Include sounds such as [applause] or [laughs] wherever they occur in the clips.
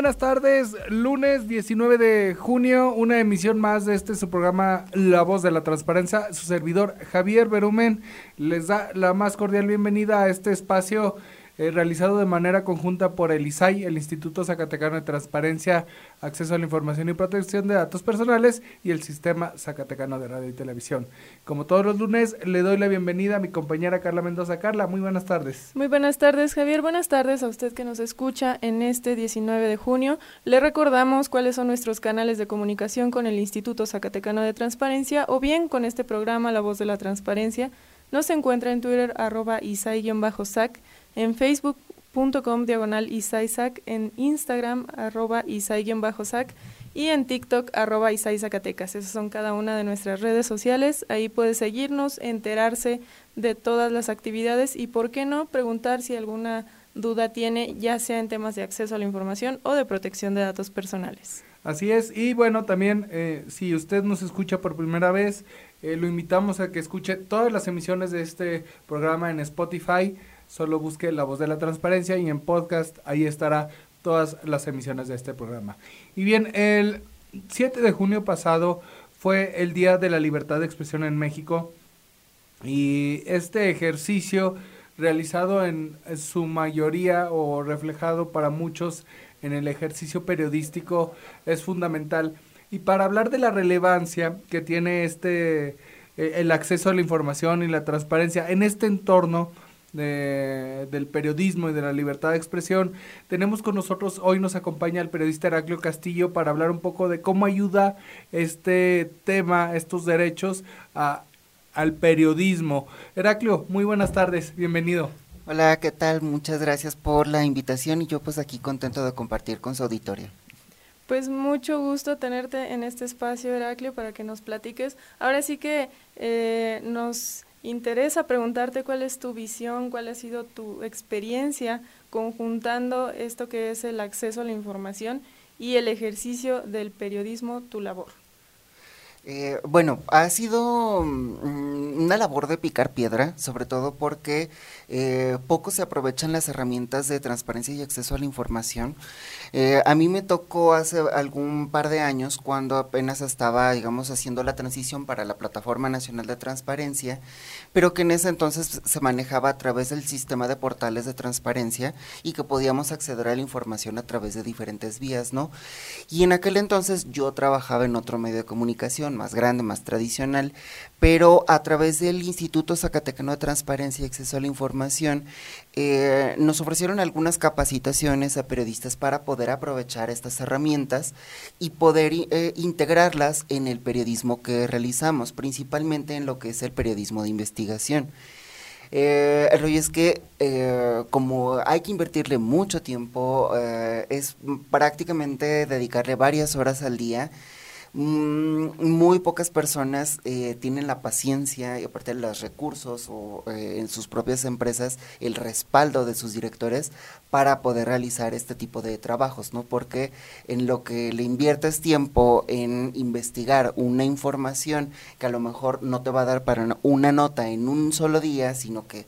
Buenas tardes, lunes 19 de junio, una emisión más de este su programa La Voz de la Transparencia. Su servidor Javier Berumen les da la más cordial bienvenida a este espacio eh, realizado de manera conjunta por el ISAI, el Instituto Zacatecano de Transparencia, Acceso a la Información y Protección de Datos Personales y el Sistema Zacatecano de Radio y Televisión. Como todos los lunes, le doy la bienvenida a mi compañera Carla Mendoza. Carla, muy buenas tardes. Muy buenas tardes, Javier. Buenas tardes a usted que nos escucha en este 19 de junio. Le recordamos cuáles son nuestros canales de comunicación con el Instituto Zacatecano de Transparencia o bien con este programa La Voz de la Transparencia. Nos encuentra en Twitter arroba isai-sac en facebook.com diagonal Isaisac, en Instagram arroba Isai-sac y en TikTok arroba Isai Zacatecas. Esas son cada una de nuestras redes sociales. Ahí puede seguirnos, enterarse de todas las actividades y, por qué no, preguntar si alguna duda tiene, ya sea en temas de acceso a la información o de protección de datos personales. Así es, y bueno, también eh, si usted nos escucha por primera vez, eh, lo invitamos a que escuche todas las emisiones de este programa en Spotify solo busque La Voz de la Transparencia y en podcast ahí estará todas las emisiones de este programa. Y bien, el 7 de junio pasado fue el Día de la Libertad de Expresión en México y este ejercicio realizado en su mayoría o reflejado para muchos en el ejercicio periodístico es fundamental. Y para hablar de la relevancia que tiene este eh, el acceso a la información y la transparencia en este entorno, de, del periodismo y de la libertad de expresión. Tenemos con nosotros, hoy nos acompaña el periodista Heraclio Castillo para hablar un poco de cómo ayuda este tema, estos derechos a, al periodismo. Heraclio, muy buenas tardes, bienvenido. Hola, ¿qué tal? Muchas gracias por la invitación y yo pues aquí contento de compartir con su auditorio. Pues mucho gusto tenerte en este espacio, Heraclio, para que nos platiques. Ahora sí que eh, nos interesa preguntarte cuál es tu visión, cuál ha sido tu experiencia conjuntando esto que es el acceso a la información y el ejercicio del periodismo, tu labor. Eh, bueno, ha sido mm, una labor de picar piedra, sobre todo porque eh, poco se aprovechan las herramientas de transparencia y acceso a la información. Eh, a mí me tocó hace algún par de años cuando apenas estaba, digamos, haciendo la transición para la Plataforma Nacional de Transparencia, pero que en ese entonces se manejaba a través del sistema de portales de transparencia y que podíamos acceder a la información a través de diferentes vías, ¿no? Y en aquel entonces yo trabajaba en otro medio de comunicación más grande, más tradicional, pero a través del Instituto Zacatecano de Transparencia y Acceso a la Información, eh, nos ofrecieron algunas capacitaciones a periodistas para poder aprovechar estas herramientas y poder eh, integrarlas en el periodismo que realizamos, principalmente en lo que es el periodismo de investigación. Eh, el rollo es que como hay que invertirle mucho tiempo, es prácticamente dedicarle varias horas al día, muy pocas personas eh, tienen la paciencia y aparte de los recursos o eh, en sus propias empresas el respaldo de sus directores para poder realizar este tipo de trabajos, ¿no? Porque en lo que le inviertes tiempo en investigar una información que a lo mejor no te va a dar para una nota en un solo día, sino que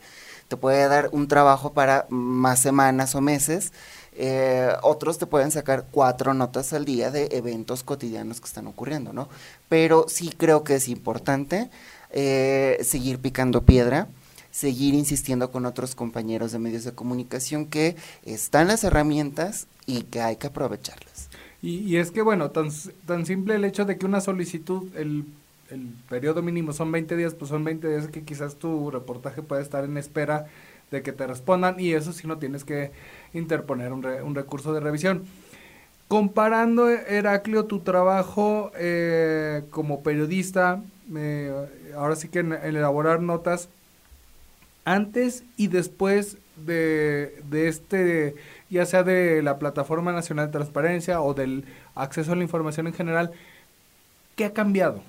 te puede dar un trabajo para más semanas o meses, eh, otros te pueden sacar cuatro notas al día de eventos cotidianos que están ocurriendo, ¿no? Pero sí creo que es importante eh, seguir picando piedra, seguir insistiendo con otros compañeros de medios de comunicación que están las herramientas y que hay que aprovecharlas. Y, es que, bueno, tan, tan simple el hecho de que una solicitud, el, el periodo mínimo son 20 días, pues son 20 días que quizás tu reportaje puede estar en espera de que te respondan y eso sí no tienes que interponer un, un recurso de revisión. comparando, Heraclio, tu trabajo eh, como periodista, ahora sí que en, elaborar notas, antes y después de, de este, ya sea de la Plataforma Nacional de Transparencia o del acceso a la información en general, ¿qué ha cambiado?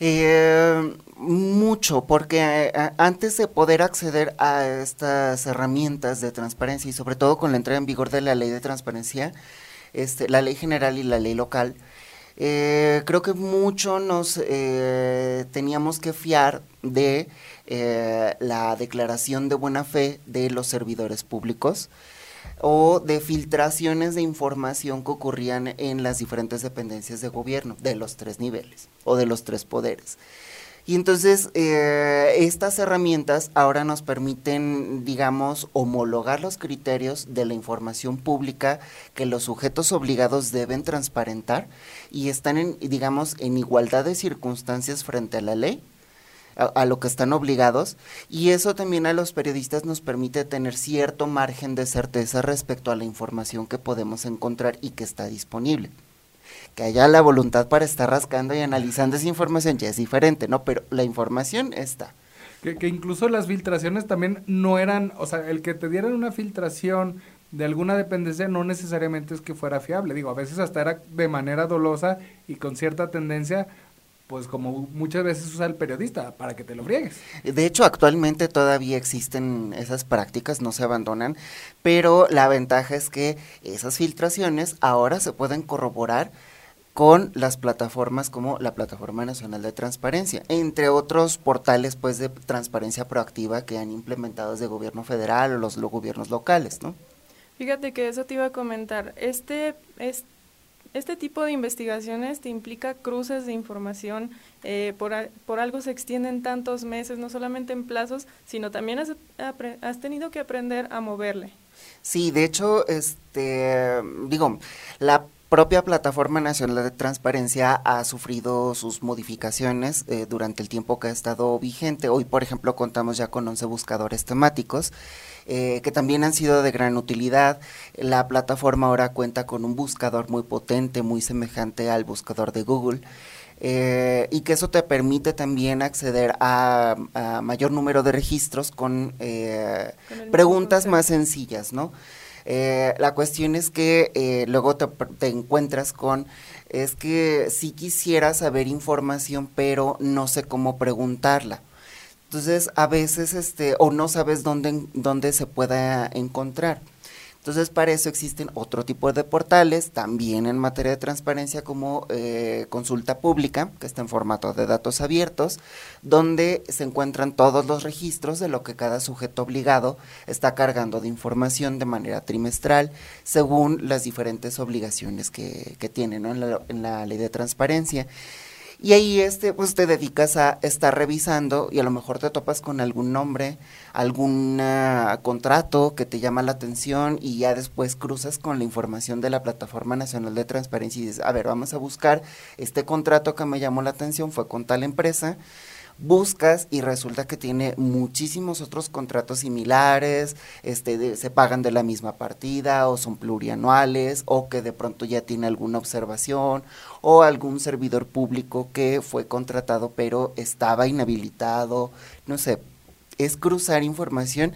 Eh, mucho, porque eh, antes de poder acceder a estas herramientas de transparencia y sobre todo con la entrada en vigor de la ley de transparencia, este, la ley general y la ley local, eh, creo que mucho nos eh, teníamos que fiar de la declaración de buena fe de los servidores públicos o de filtraciones de información que ocurrían en las diferentes dependencias de gobierno de los tres niveles o de los tres poderes. Y entonces eh, estas herramientas ahora nos permiten, digamos, homologar los criterios de la información pública que los sujetos obligados deben transparentar y están, en, digamos, en igualdad de circunstancias frente a la ley a, lo que están obligados y eso también a los periodistas nos permite tener cierto margen de certeza respecto a la información que podemos encontrar y que está disponible. Que haya la voluntad para estar rascando y analizando esa información ya es diferente, ¿no? Pero la información está. Que, que incluso las filtraciones también no eran, o sea, el que te dieran una filtración de alguna dependencia no necesariamente es que fuera fiable. Digo, a veces hasta era de manera dolosa y con cierta tendencia pues como muchas veces usa el periodista para que te lo friegues. De hecho, actualmente todavía existen esas prácticas, no se abandonan, pero la ventaja es que esas filtraciones ahora se pueden corroborar con las plataformas como la Plataforma Nacional de Transparencia, entre otros portales pues de transparencia proactiva que han implementado desde el gobierno federal o los, los gobiernos locales, ¿no? Fíjate que eso te iba a comentar. Este, este este tipo de investigaciones te implica cruces de información, eh, por, por, algo se extienden tantos meses, no solamente en plazos, sino también has, has, tenido que aprender a moverle. Sí, de hecho, este, digo, la propia Plataforma Nacional de Transparencia ha sufrido sus modificaciones eh, durante el tiempo que ha estado vigente. Hoy, por ejemplo, contamos ya con 11 buscadores temáticos eh, que también han sido de gran utilidad. La plataforma ahora cuenta con un buscador muy potente, muy semejante al buscador de Google. Eh, y que eso te permite también acceder a, mayor número de registros con, eh, preguntas más sencillas, ¿no? La cuestión es que luego te, te, encuentras con, es que sí quisiera saber información, pero no sé cómo preguntarla. Entonces, a veces, este, o no sabes dónde, dónde se pueda encontrar. Entonces, para eso existen otro tipo de portales, también en materia de transparencia, como eh, consulta pública, que está en formato de datos abiertos, donde se encuentran todos los registros de lo que cada sujeto obligado está cargando de información de manera trimestral, según las diferentes obligaciones que, que tiene en, la, en la ley de transparencia. Y ahí este, pues te dedicas a estar revisando y a lo mejor te topas con algún nombre, algún contrato que te llama la atención y ya después cruzas con la información de la Plataforma Nacional de Transparencia y dices, a ver, vamos a buscar este contrato que me llamó la atención, fue con tal empresa buscas y resulta que tiene muchísimos otros contratos similares, este, se pagan de la misma partida o son plurianuales o que de pronto ya tiene alguna observación o algún servidor público que fue contratado pero estaba inhabilitado, no sé, es cruzar información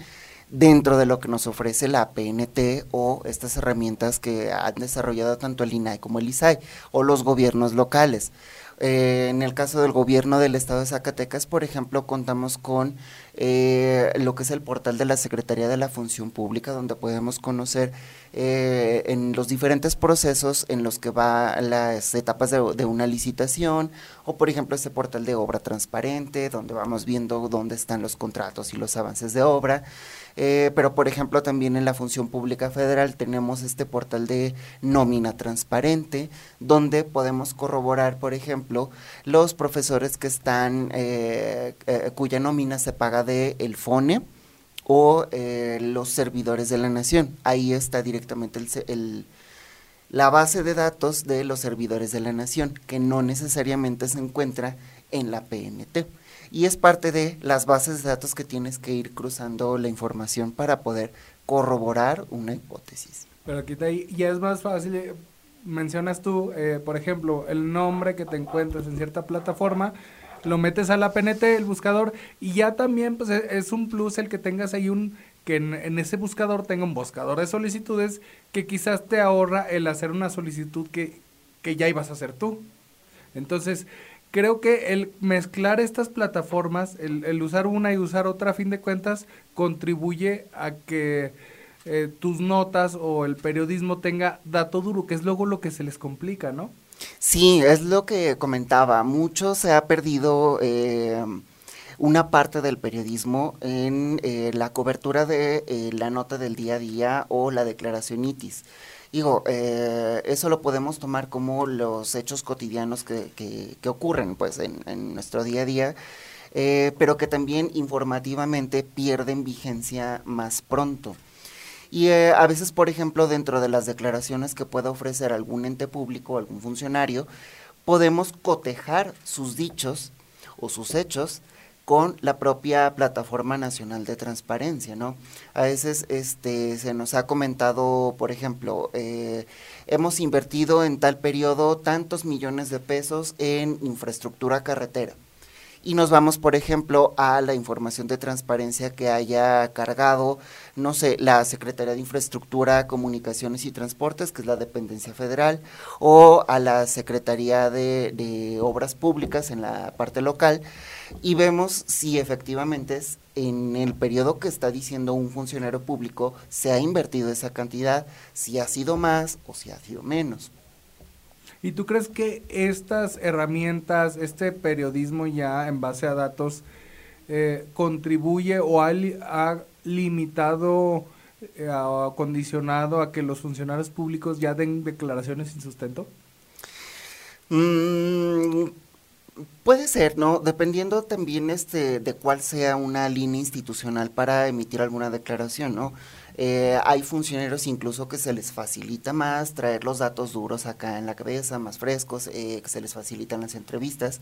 dentro de lo que nos ofrece la PNT o estas herramientas que han desarrollado tanto el INAI como el ISAI o los gobiernos locales. Eh, en el caso del gobierno del estado de Zacatecas, por ejemplo, contamos con eh, lo que es el portal de la Secretaría de la Función Pública, donde podemos conocer eh, en los diferentes procesos en los que va las etapas de, de, una licitación, o por ejemplo este portal de obra transparente, donde vamos viendo dónde están los contratos y los avances de obra. Eh, pero por ejemplo también en la función pública federal tenemos este portal de nómina transparente, donde podemos corroborar, por ejemplo, los profesores que están, eh, eh, cuya nómina se paga de el FONE o los servidores de la nación. Ahí está directamente el, la base de datos de los servidores de la nación, que no necesariamente se encuentra en la PNT y es parte de las bases de datos que tienes que ir cruzando la información para poder corroborar una hipótesis. Pero aquí ya es más fácil, eh, mencionas tú, eh, por ejemplo, el nombre que te encuentras en cierta plataforma, lo metes a la PNT, el buscador, y ya también pues e, es un plus el que tengas ahí un, que en, ese buscador tenga un buscador de solicitudes que quizás te ahorra el hacer una solicitud que, que ya ibas a hacer tú. Entonces, creo que el mezclar estas plataformas, el, el usar una y usar otra a fin de cuentas, contribuye a que eh, tus notas o el periodismo tenga dato duro, que es luego lo que se les complica, ¿no? Sí, es lo que comentaba. Mucho se ha perdido eh, una parte del periodismo en eh, la cobertura de la nota del día a día o la declaración ITIS. Digo, eso lo podemos tomar como los hechos cotidianos que, que, ocurren pues, en, nuestro día a día, pero que también informativamente pierden vigencia más pronto. Y eh, a veces, por ejemplo, dentro de las declaraciones que pueda ofrecer algún ente público o algún funcionario, podemos cotejar sus dichos o sus hechos con la propia plataforma nacional de transparencia, ¿no? A veces este, se nos ha comentado, por ejemplo, eh, hemos invertido en tal periodo tantos millones de pesos en infraestructura carretera y nos vamos, por ejemplo, a la información de transparencia que haya cargado, no sé, la Secretaría de Infraestructura, Comunicaciones y Transportes, que es la dependencia federal, o a la Secretaría de, Obras Públicas en la parte local, y vemos si efectivamente es en el periodo que está diciendo un funcionario público se ha invertido esa cantidad, si ha sido más o si ha sido menos. ¿Y tú crees que estas herramientas, este periodismo ya en base a datos, eh, contribuye o ha, limitado eh, o condicionado a que los funcionarios públicos ya den declaraciones sin sustento? Mm, puede ser, ¿no? Dependiendo también este, de cuál sea una línea institucional para emitir alguna declaración, ¿no? Eh, hay funcionarios incluso que se les facilita más traer los datos duros acá en la cabeza, más frescos, eh, que se les facilitan las entrevistas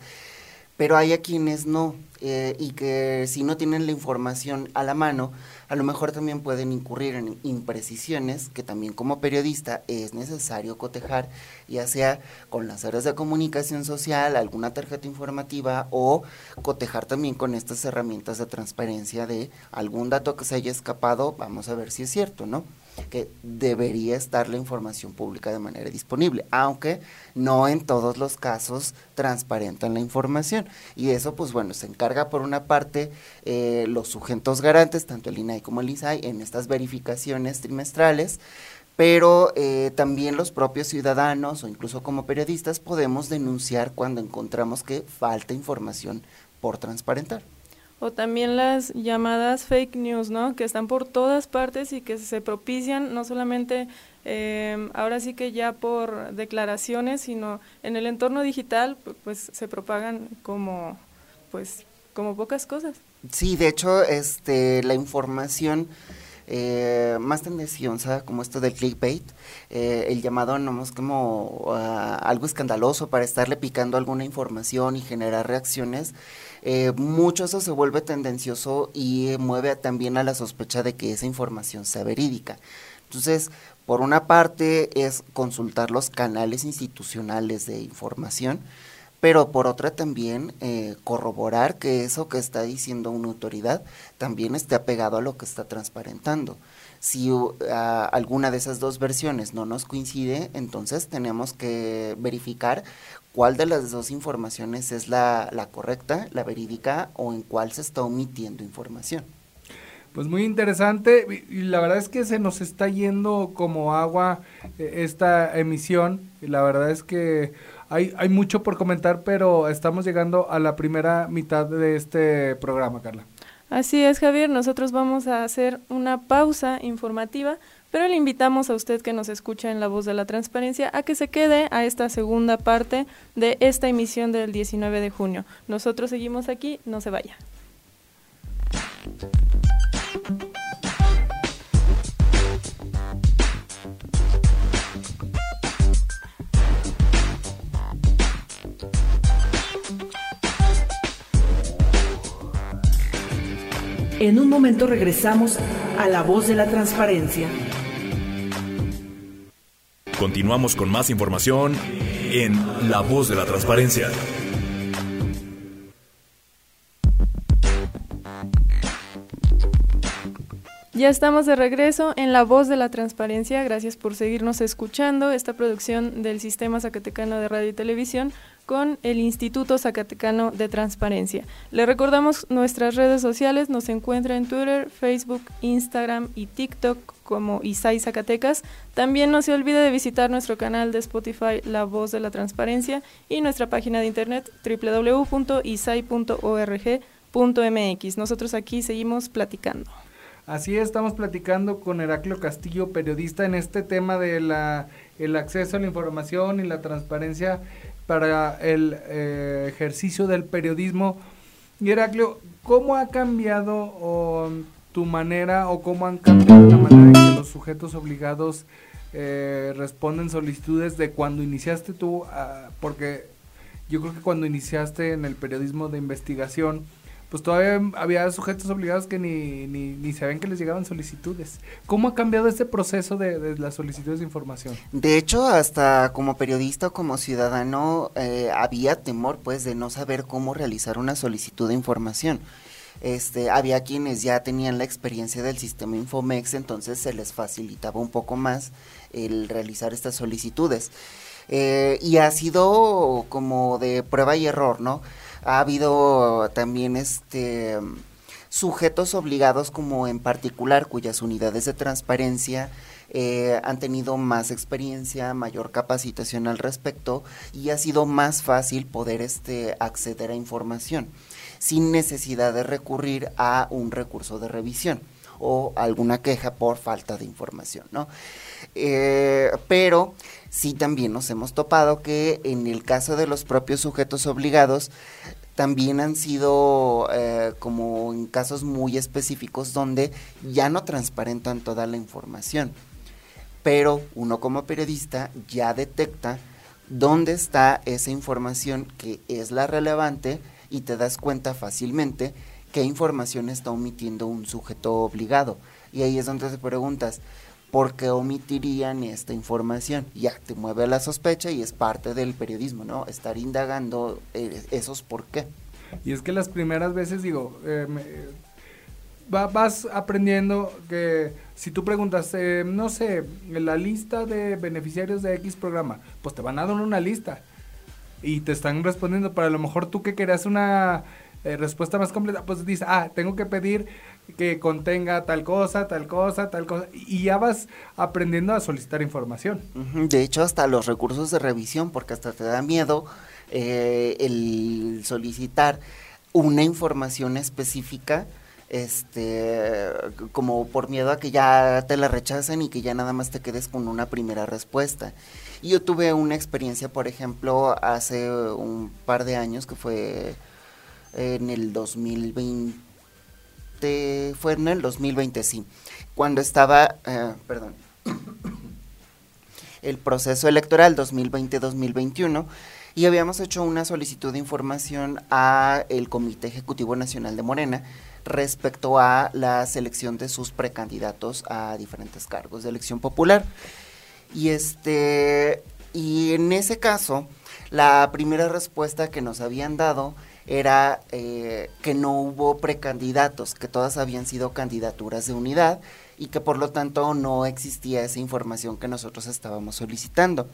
pero hay a quienes no, eh, y que si no tienen la información a la mano, a lo mejor también pueden incurrir en imprecisiones que también como periodista es necesario cotejar, ya sea con las áreas de comunicación social, alguna tarjeta informativa o cotejar también con estas herramientas de transparencia de algún dato que se haya escapado, vamos a ver si es cierto, ¿no? Que debería estar la información pública de manera disponible, aunque no en todos los casos transparentan la información. Y eso, pues bueno, se encarga por una parte eh, los sujetos garantes, tanto el INAI como el ISAI, en estas verificaciones trimestrales, pero eh, también los propios ciudadanos o incluso como periodistas podemos denunciar cuando encontramos que falta información por transparentar. O también las llamadas fake news, ¿no? Que están por todas partes y que se propician no solamente eh, ahora sí que ya por declaraciones, sino en el entorno digital, pues se propagan como, pues, como pocas cosas. Sí, de hecho, este, la información eh, más tendenciosa, como esto del clickbait, eh, el llamado no es como ah, algo escandaloso para estarle picando alguna información y generar reacciones, eh, mucho eso se vuelve tendencioso y mueve también a la sospecha de que esa información sea verídica. Entonces, por una parte es consultar los canales institucionales de información, pero por otra también eh, corroborar que eso que está diciendo una autoridad también esté apegado a lo que está transparentando. Si alguna de esas dos versiones no nos coincide, entonces tenemos que verificar cuál de las dos informaciones es la, correcta, la verídica o en cuál se está omitiendo información. Pues muy interesante y la verdad es que se nos está yendo como agua eh, esta emisión y la verdad es que hay, hay mucho por comentar, pero estamos llegando a la primera mitad de este programa, Carla. Así es, Javier, nosotros vamos a hacer una pausa informativa pero le invitamos a usted que nos escucha en La Voz de la Transparencia a que se quede a esta segunda parte de esta emisión del 19 de junio. Nosotros seguimos aquí, no se vaya. En un momento regresamos a La Voz de la Transparencia. Continuamos con más información en La Voz de la Transparencia. Ya estamos de regreso en La Voz de la Transparencia. Gracias por seguirnos escuchando esta producción del Sistema Zacatecano de Radio y Televisión con el Instituto Zacatecano de Transparencia. Le recordamos nuestras redes sociales, nos encuentra en Twitter, Facebook, Instagram y TikTok como Isai Zacatecas. También no se olvide de visitar nuestro canal de Spotify La Voz de la Transparencia y nuestra página de internet www.isai.org.mx. Nosotros aquí seguimos platicando. Así estamos platicando con Heraclio Castillo, periodista en este tema de la el acceso a la información y la transparencia para el eh, ejercicio del periodismo. Heraclio, ¿cómo ha cambiado tu manera o cómo han cambiado la manera en que los sujetos obligados eh, responden solicitudes de cuando iniciaste tú? Ah, porque yo creo que cuando iniciaste en el periodismo de investigación, pues todavía había sujetos obligados que ni, ni, ni sabían que les llegaban solicitudes. ¿Cómo ha cambiado este proceso de, las solicitudes de información? De hecho, hasta como periodista o como ciudadano eh, había temor pues de no saber cómo realizar una solicitud de información. Este, había quienes ya tenían la experiencia del sistema Infomex, entonces se les facilitaba un poco más el realizar estas solicitudes. Eh, y ha sido como de prueba y error, ¿no? ha habido también este sujetos obligados como en particular cuyas unidades de transparencia eh, han tenido más experiencia, mayor capacitación al respecto y ha sido más fácil poder este, acceder a información sin necesidad de recurrir a un recurso de revisión o alguna queja por falta de información, ¿no? Eh, pero sí también nos hemos topado que en el caso de los propios sujetos obligados, también han sido eh, como en casos muy específicos donde ya no transparentan toda la información. Pero uno como periodista ya detecta dónde está esa información que es la relevante y te das cuenta fácilmente qué información está omitiendo un sujeto obligado. Y ahí es donde te preguntas, ¿por qué omitirían esta información? Ya te mueve la sospecha y es parte del periodismo, ¿no? Estar indagando eh, esos por qué. Y es que las primeras veces, digo, eh, vas aprendiendo que si tú preguntas, eh, no sé, la lista de beneficiarios de X programa, pues te van a dar una lista y te están respondiendo, pero a lo mejor tú que querías una respuesta más completa, pues dices, ah, tengo que pedir que contenga tal cosa, tal cosa, tal cosa, y ya vas aprendiendo a solicitar información. De hecho, hasta los recursos de revisión, porque hasta te da miedo eh, el solicitar una información específica, este, como por miedo a que ya te la rechacen y que ya nada más te quedes con una primera respuesta. Yo tuve una experiencia, por ejemplo, hace un par de años, que fue en el 2020 fue en el 2020, sí, cuando estaba, eh, perdón, el proceso electoral 2020-2021 y habíamos hecho una solicitud de información a el Comité Ejecutivo Nacional de Morena respecto a la selección de sus precandidatos a diferentes cargos de elección popular. Y este y en ese caso, la primera respuesta que nos habían dado era eh, que no hubo precandidatos, que todas habían sido candidaturas de unidad y que por lo tanto no existía esa información que nosotros estábamos solicitando.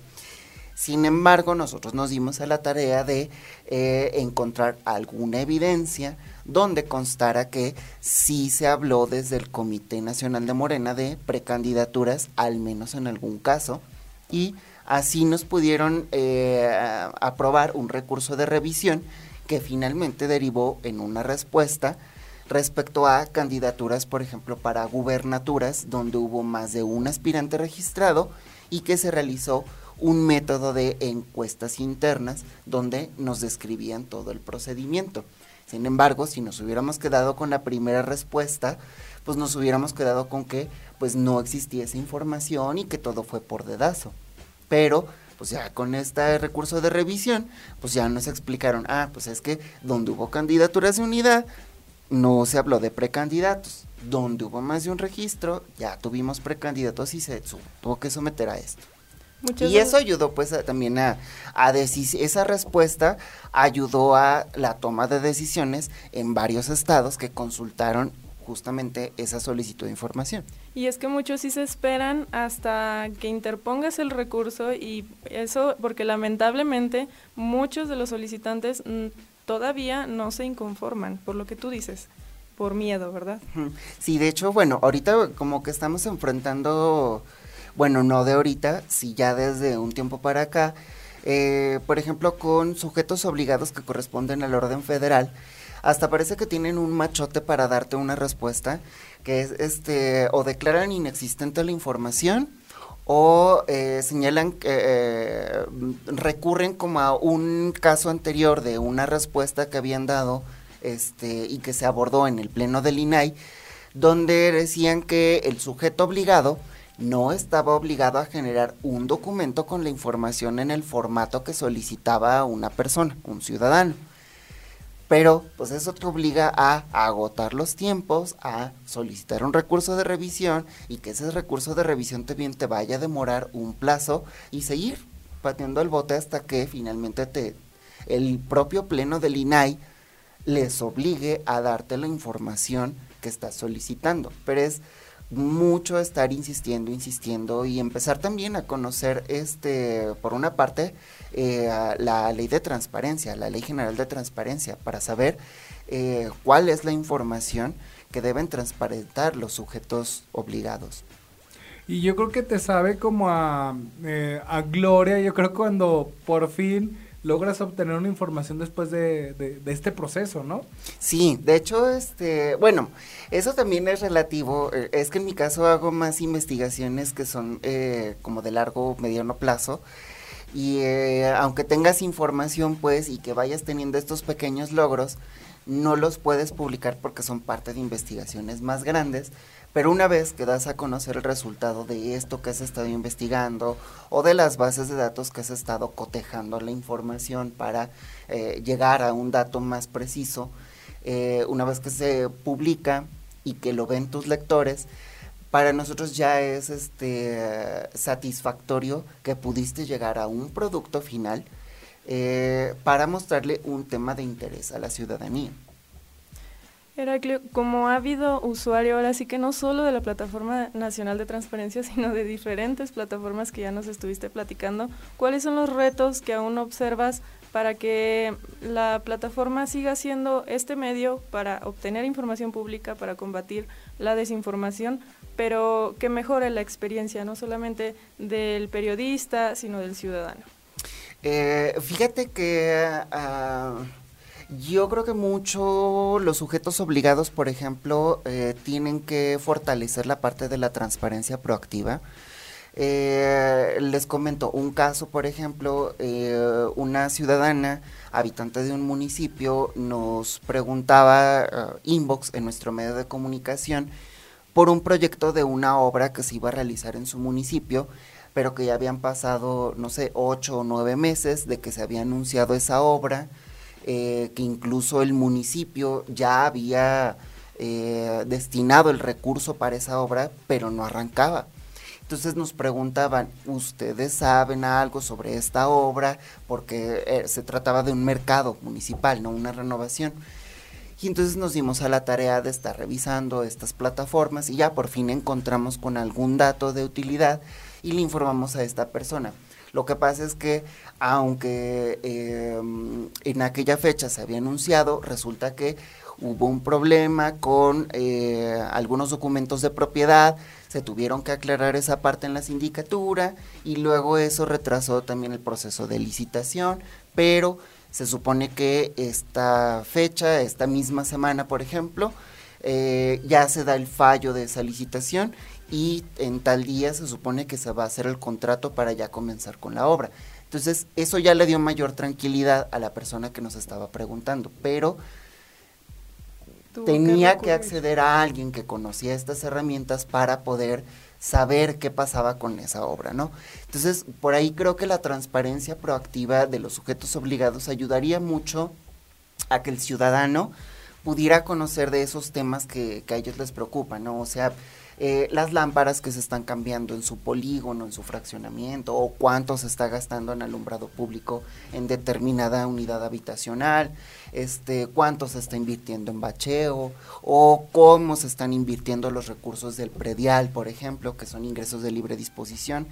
Sin embargo, nosotros nos dimos a la tarea de eh, encontrar alguna evidencia donde constara que sí se habló desde el Comité Nacional de Morena de precandidaturas, al menos en algún caso, y así nos pudieron eh, aprobar un recurso de revisión que finalmente derivó en una respuesta respecto a candidaturas, por ejemplo, para gubernaturas, donde hubo más de un aspirante registrado y que se realizó un método de encuestas internas donde nos describían todo el procedimiento. Sin embargo, si nos hubiéramos quedado con la primera respuesta, pues nos hubiéramos quedado con que pues no existía esa información y que todo fue por dedazo. Pero pues ya con este recurso de revisión, pues ya nos explicaron, ah, pues es que donde hubo candidaturas de unidad, no se habló de precandidatos. Donde hubo más de un registro, ya tuvimos precandidatos y se tuvo que someter a esto. Y eso ayudó pues también a, a esa respuesta ayudó a la toma de decisiones en varios estados que consultaron justamente esa solicitud de información. Y es que muchos sí se esperan hasta que interpongas el recurso y eso porque lamentablemente muchos de los solicitantes todavía no se inconforman, por lo que tú dices, por miedo, ¿verdad? Sí, de hecho, bueno, ahorita como que estamos enfrentando, bueno, no de ahorita, sí ya desde un tiempo para acá, eh, por ejemplo, con sujetos obligados que corresponden al orden federal, hasta parece que tienen un machote para darte una respuesta, que es este, o declaran inexistente la información, o eh, señalan que eh, recurren como a un caso anterior de una respuesta que habían dado este, y que se abordó en el pleno del INAI, donde decían que el sujeto obligado no estaba obligado a generar un documento con la información en el formato que solicitaba una persona, un ciudadano. Pero pues eso te obliga a agotar los tiempos, a solicitar un recurso de revisión y que ese recurso de revisión también te vaya a demorar un plazo y seguir pateando el bote hasta que finalmente te el propio pleno del INAI les obligue a darte la información que estás solicitando. Pero es mucho estar insistiendo, insistiendo y empezar también a conocer, este, por una parte, eh, la ley de transparencia, la ley general de transparencia, para saber eh, cuál es la información que deben transparentar los sujetos obligados. Y yo creo que te sabe como a, eh, a gloria, yo creo cuando por fin logras obtener una información después de, de, este proceso, ¿no? Sí, de hecho, este, bueno, eso también es relativo. Eh, es que en mi caso hago más investigaciones que son eh, como de largo, mediano plazo. Y eh, aunque tengas información, pues, y que vayas teniendo estos pequeños logros, no los puedes publicar porque son parte de investigaciones más grandes pero una vez que das a conocer el resultado de esto que has estado investigando o de las bases de datos que has estado cotejando la información para eh, llegar a un dato más preciso, eh, una vez que se publica y que lo ven tus lectores, para nosotros ya es este satisfactorio que pudiste llegar a un producto final eh, para mostrarle un tema de interés a la ciudadanía. Heraclio, como ha habido usuario ahora sí que no solo de la Plataforma Nacional de Transparencia, [laughs] sino de diferentes plataformas que ya nos estuviste platicando, ¿cuáles son los retos que aún observas para que la plataforma siga siendo este medio para obtener información pública, para combatir la desinformación, pero que mejore la experiencia no solamente del periodista, sino del ciudadano? Eh, fíjate que... Ah, yo creo que mucho los sujetos obligados, por ejemplo, eh, tienen que fortalecer la parte de la transparencia proactiva. Eh, les comento un caso, por ejemplo, eh, una ciudadana, habitante de un municipio, nos preguntaba inbox en nuestro medio de comunicación por un proyecto de una obra que se iba a realizar en su municipio, pero que ya habían pasado, no sé, ocho o nueve meses de que se había anunciado esa obra eh, que incluso el municipio ya había eh, destinado el recurso para esa obra, pero no arrancaba. Entonces nos preguntaban, ¿ustedes saben algo sobre esta obra? Porque eh, se trataba de un mercado municipal, no una renovación. Y entonces nos dimos a la tarea de estar revisando estas plataformas y ya por fin encontramos con algún dato de utilidad y le informamos a esta persona. Lo que pasa es que aunque em, en aquella fecha se había anunciado, resulta que hubo un problema con eh, algunos documentos de propiedad, se tuvieron que aclarar esa parte en la sindicatura y luego eso retrasó también el proceso de licitación, pero se supone que esta fecha, esta misma semana, por ejemplo, eh, ya se da el fallo de esa licitación y en tal día se supone que se va a hacer el contrato para ya comenzar con la obra. Entonces, eso ya le dio mayor tranquilidad a la persona que nos estaba preguntando, pero tenía que, acceder a alguien que conocía estas herramientas para poder saber qué pasaba con esa obra, ¿no? Entonces, por ahí creo que la transparencia proactiva de los sujetos obligados ayudaría mucho a que el ciudadano pudiera conocer de esos temas que, que a ellos les preocupan, ¿no? O sea, eh, las lámparas que se están cambiando en su polígono, en su fraccionamiento, o cuánto se está gastando en alumbrado público en determinada unidad habitacional, este, cuánto se está invirtiendo en bacheo, o cómo se están invirtiendo los recursos del predial, por ejemplo, que son ingresos de libre disposición.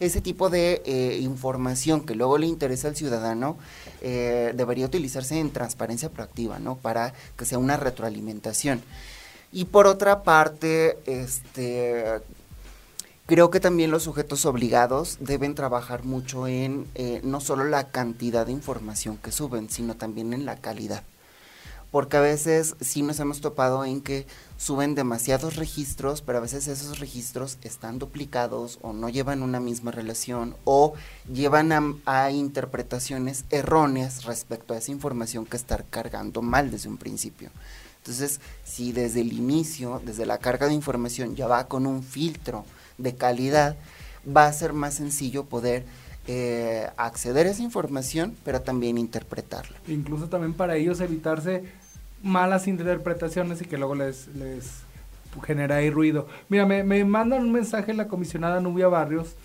Ese tipo de eh, información que luego le interesa al ciudadano eh, debería utilizarse en transparencia proactiva, ¿no? Para que sea una retroalimentación. Y por otra parte, este, creo que también los sujetos obligados deben trabajar mucho en eh, no solo la cantidad de información que suben, sino también en la calidad. Porque a veces sí nos hemos topado en que suben demasiados registros, pero a veces esos registros están duplicados o no llevan una misma relación o llevan a, a interpretaciones erróneas respecto a esa información que está cargando mal desde un principio. Entonces, si desde el inicio, desde la carga de información ya va con un filtro de calidad, va a ser más sencillo poder eh, acceder a esa información, pero también interpretarla. Incluso también para ellos evitarse malas interpretaciones y que luego les, les genera ahí ruido. Mira, me, me mandan un mensaje la comisionada Nubia Barrios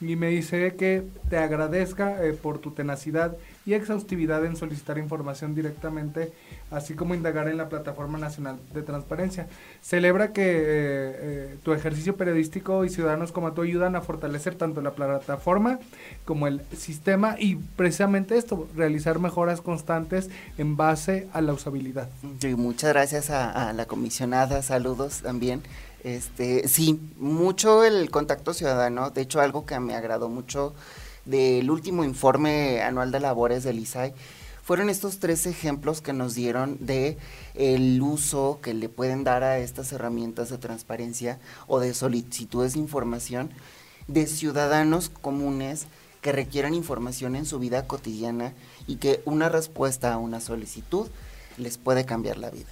y me dice que te agradezca eh, por tu tenacidad y exhaustividad en solicitar información directamente, así como indagar en la Plataforma Nacional de Transparencia. Celebra que eh, eh, tu ejercicio periodístico y ciudadanos como tú ayudan a fortalecer tanto la plataforma como el sistema y precisamente esto, realizar mejoras constantes en base a la usabilidad. Sí, muchas gracias a, la comisionada, saludos también. Este, sí, mucho el contacto ciudadano, de hecho algo que me agradó mucho del último informe anual de labores del ISAI fueron estos tres ejemplos que nos dieron de el uso que le pueden dar a estas herramientas de transparencia o de solicitudes de información de ciudadanos comunes que requieran información en su vida cotidiana y que una respuesta a una solicitud les puede cambiar la vida.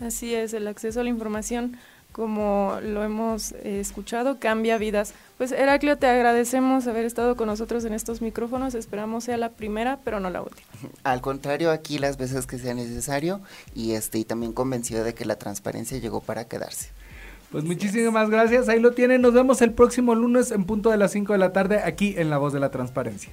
Así es, el acceso a la información como lo hemos eh, escuchado, cambia vidas. Pues Heraclio, te agradecemos haber estado con nosotros en estos micrófonos, esperamos sea la primera, pero no la última. [laughs] Al contrario, aquí las veces que sea necesario y, este, y también convencido de que la transparencia llegó para quedarse. Pues muchísimas gracias, ahí lo tienen, nos vemos el próximo lunes en punto de las 5 de la tarde aquí en La Voz de la Transparencia.